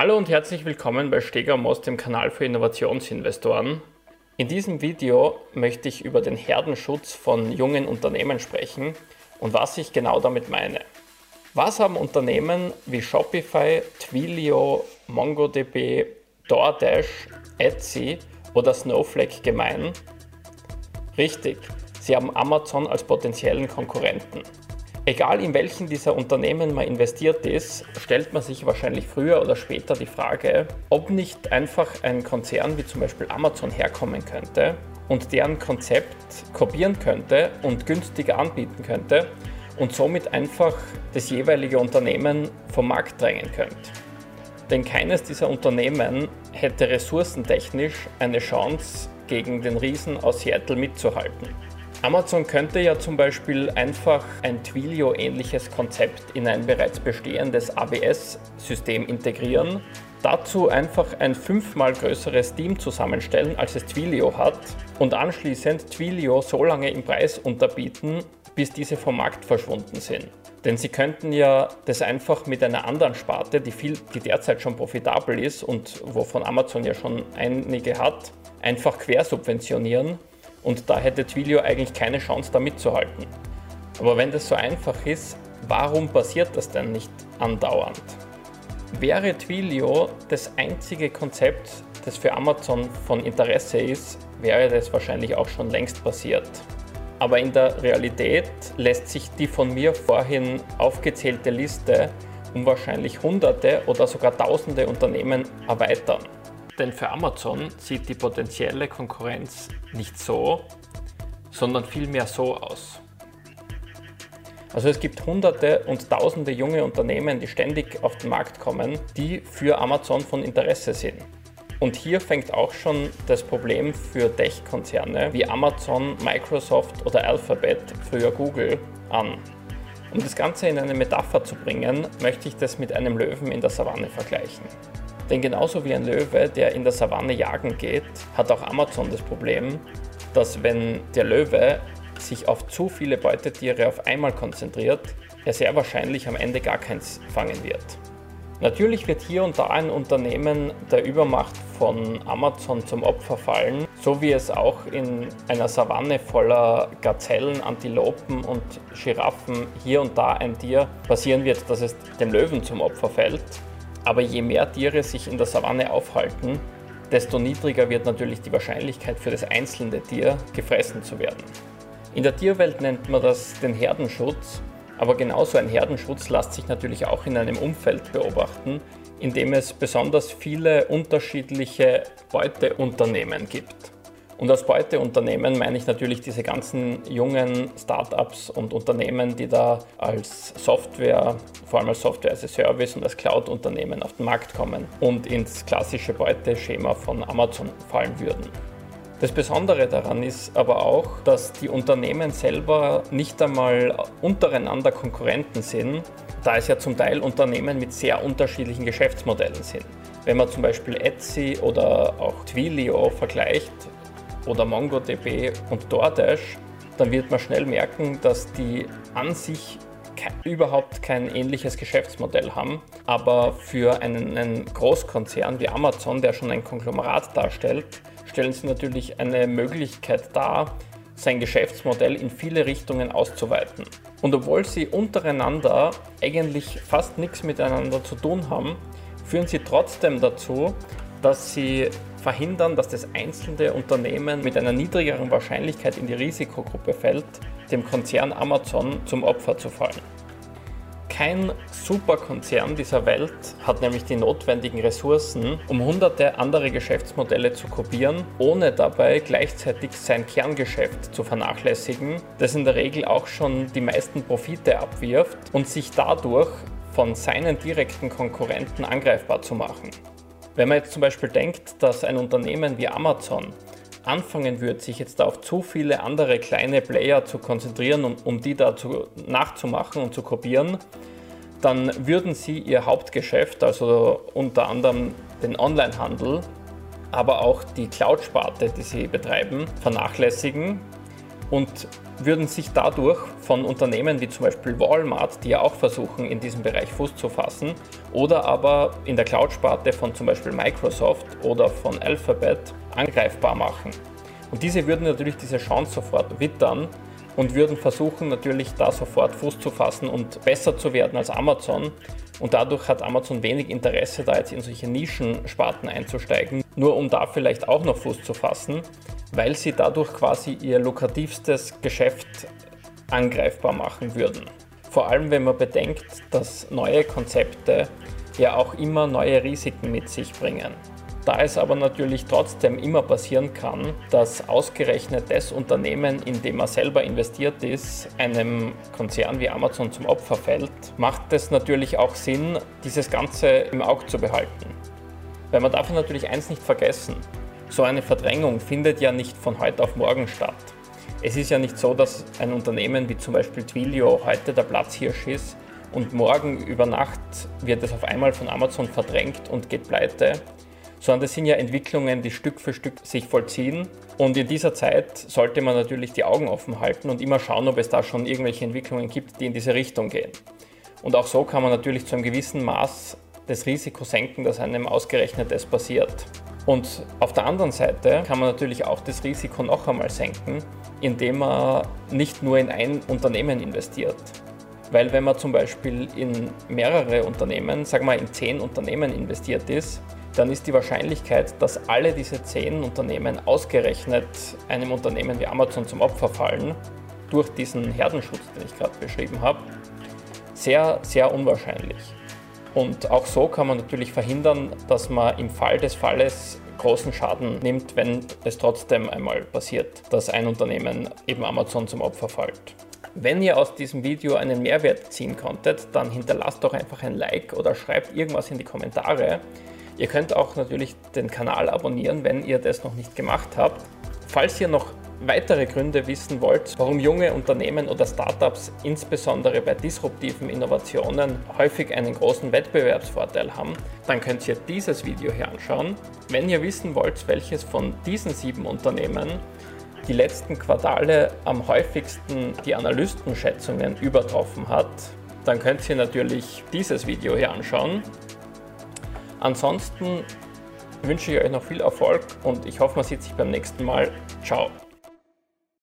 Hallo und herzlich willkommen bei Steger Most, dem Kanal für Innovationsinvestoren. In diesem Video möchte ich über den Herdenschutz von jungen Unternehmen sprechen und was ich genau damit meine. Was haben Unternehmen wie Shopify, Twilio, MongoDB, DoorDash, Etsy oder Snowflake gemein? Richtig, sie haben Amazon als potenziellen Konkurrenten. Egal in welchen dieser Unternehmen man investiert ist, stellt man sich wahrscheinlich früher oder später die Frage, ob nicht einfach ein Konzern wie zum Beispiel Amazon herkommen könnte und deren Konzept kopieren könnte und günstiger anbieten könnte und somit einfach das jeweilige Unternehmen vom Markt drängen könnte. Denn keines dieser Unternehmen hätte ressourcentechnisch eine Chance, gegen den Riesen aus Seattle mitzuhalten. Amazon könnte ja zum Beispiel einfach ein Twilio-ähnliches Konzept in ein bereits bestehendes AWS-System integrieren, dazu einfach ein fünfmal größeres Team zusammenstellen, als es Twilio hat und anschließend Twilio so lange im Preis unterbieten, bis diese vom Markt verschwunden sind. Denn sie könnten ja das einfach mit einer anderen Sparte, die, viel, die derzeit schon profitabel ist und wovon Amazon ja schon einige hat, einfach quersubventionieren und da hätte Twilio eigentlich keine Chance, da mitzuhalten. Aber wenn das so einfach ist, warum passiert das denn nicht andauernd? Wäre Twilio das einzige Konzept, das für Amazon von Interesse ist, wäre das wahrscheinlich auch schon längst passiert. Aber in der Realität lässt sich die von mir vorhin aufgezählte Liste um wahrscheinlich hunderte oder sogar tausende Unternehmen erweitern. Denn für Amazon sieht die potenzielle Konkurrenz nicht so, sondern vielmehr so aus. Also es gibt hunderte und tausende junge Unternehmen, die ständig auf den Markt kommen, die für Amazon von Interesse sind. Und hier fängt auch schon das Problem für Tech-Konzerne wie Amazon, Microsoft oder Alphabet, früher Google, an. Um das Ganze in eine Metapher zu bringen, möchte ich das mit einem Löwen in der Savanne vergleichen. Denn genauso wie ein Löwe, der in der Savanne jagen geht, hat auch Amazon das Problem, dass wenn der Löwe sich auf zu viele Beutetiere auf einmal konzentriert, er sehr wahrscheinlich am Ende gar keins fangen wird. Natürlich wird hier und da ein Unternehmen der Übermacht von Amazon zum Opfer fallen, so wie es auch in einer Savanne voller Gazellen, Antilopen und Giraffen hier und da ein Tier passieren wird, dass es dem Löwen zum Opfer fällt. Aber je mehr Tiere sich in der Savanne aufhalten, desto niedriger wird natürlich die Wahrscheinlichkeit für das einzelne Tier gefressen zu werden. In der Tierwelt nennt man das den Herdenschutz, aber genauso ein Herdenschutz lässt sich natürlich auch in einem Umfeld beobachten, in dem es besonders viele unterschiedliche Beuteunternehmen gibt. Und als Beuteunternehmen meine ich natürlich diese ganzen jungen Startups und Unternehmen, die da als Software, vor allem als Software as a Service und als Cloud-Unternehmen auf den Markt kommen und ins klassische Beuteschema von Amazon fallen würden. Das Besondere daran ist aber auch, dass die Unternehmen selber nicht einmal untereinander Konkurrenten sind, da es ja zum Teil Unternehmen mit sehr unterschiedlichen Geschäftsmodellen sind. Wenn man zum Beispiel Etsy oder auch Twilio vergleicht, oder MongoDB und DoorDash, dann wird man schnell merken, dass die an sich überhaupt kein ähnliches Geschäftsmodell haben. Aber für einen, einen, Großkonzern wie Amazon, der schon ein Konglomerat darstellt, stellen sie natürlich eine Möglichkeit dar, sein Geschäftsmodell in viele Richtungen auszuweiten. Und obwohl sie untereinander eigentlich fast nichts miteinander zu tun haben, führen sie trotzdem dazu, dass sie verhindern, dass das einzelne Unternehmen mit einer niedrigeren Wahrscheinlichkeit in die Risikogruppe fällt, dem Konzern Amazon zum Opfer zu fallen. Kein Superkonzern dieser Welt hat nämlich die notwendigen Ressourcen, um hunderte andere Geschäftsmodelle zu kopieren, ohne dabei gleichzeitig sein Kerngeschäft zu vernachlässigen, das in der Regel auch schon die meisten Profite abwirft und sich dadurch von seinen direkten Konkurrenten angreifbar zu machen. Wenn man jetzt zum Beispiel denkt, dass ein Unternehmen wie Amazon anfangen würde, sich jetzt auf zu viele andere kleine Player zu konzentrieren, um, um die da zu, nachzumachen und zu kopieren, dann würden sie ihr Hauptgeschäft, also unter anderem den Onlinehandel, aber auch die Cloud-Sparte, die sie betreiben, vernachlässigen und würden sich dadurch von Unternehmen wie zum Beispiel Walmart, die ja auch versuchen, in diesem Bereich Fuß zu fassen, oder aber in der Cloud-Sparte von zum Beispiel Microsoft oder von Alphabet angreifbar machen. Und diese würden natürlich diese Chance sofort wittern und würden versuchen natürlich da sofort Fuß zu fassen und besser zu werden als Amazon. Und dadurch hat Amazon wenig Interesse, da jetzt in solche Nischensparten einzusteigen, nur um da vielleicht auch noch Fuß zu fassen weil sie dadurch quasi ihr lukrativstes Geschäft angreifbar machen würden. Vor allem wenn man bedenkt, dass neue Konzepte ja auch immer neue Risiken mit sich bringen. Da es aber natürlich trotzdem immer passieren kann, dass ausgerechnet das Unternehmen, in dem man selber investiert ist, einem Konzern wie Amazon zum Opfer fällt, macht es natürlich auch Sinn, dieses Ganze im Auge zu behalten. Weil man darf natürlich eins nicht vergessen, so eine Verdrängung findet ja nicht von heute auf morgen statt. Es ist ja nicht so, dass ein Unternehmen wie zum Beispiel Twilio heute der Platzhirsch ist und morgen über Nacht wird es auf einmal von Amazon verdrängt und geht pleite, sondern das sind ja Entwicklungen, die Stück für Stück sich vollziehen. Und in dieser Zeit sollte man natürlich die Augen offen halten und immer schauen, ob es da schon irgendwelche Entwicklungen gibt, die in diese Richtung gehen. Und auch so kann man natürlich zu einem gewissen Maß das Risiko senken, dass einem ausgerechnet es passiert. Und auf der anderen Seite kann man natürlich auch das Risiko noch einmal senken, indem man nicht nur in ein Unternehmen investiert. Weil wenn man zum Beispiel in mehrere Unternehmen, sagen wir in zehn Unternehmen investiert ist, dann ist die Wahrscheinlichkeit, dass alle diese zehn Unternehmen ausgerechnet einem Unternehmen wie Amazon zum Opfer fallen, durch diesen Herdenschutz, den ich gerade beschrieben habe, sehr, sehr unwahrscheinlich. Und auch so kann man natürlich verhindern, dass man im Fall des Falles großen Schaden nimmt, wenn es trotzdem einmal passiert, dass ein Unternehmen eben Amazon zum Opfer fällt. Wenn ihr aus diesem Video einen Mehrwert ziehen konntet, dann hinterlasst doch einfach ein Like oder schreibt irgendwas in die Kommentare. Ihr könnt auch natürlich den Kanal abonnieren, wenn ihr das noch nicht gemacht habt. Falls ihr noch weitere Gründe wissen wollt, warum junge Unternehmen oder Startups insbesondere bei disruptiven Innovationen häufig einen großen Wettbewerbsvorteil haben, dann könnt ihr dieses Video hier anschauen. Wenn ihr wissen wollt, welches von diesen sieben Unternehmen die letzten Quartale am häufigsten die Analystenschätzungen übertroffen hat, dann könnt ihr natürlich dieses Video hier anschauen. Ansonsten wünsche ich euch noch viel Erfolg und ich hoffe, man sieht sich beim nächsten Mal. Ciao.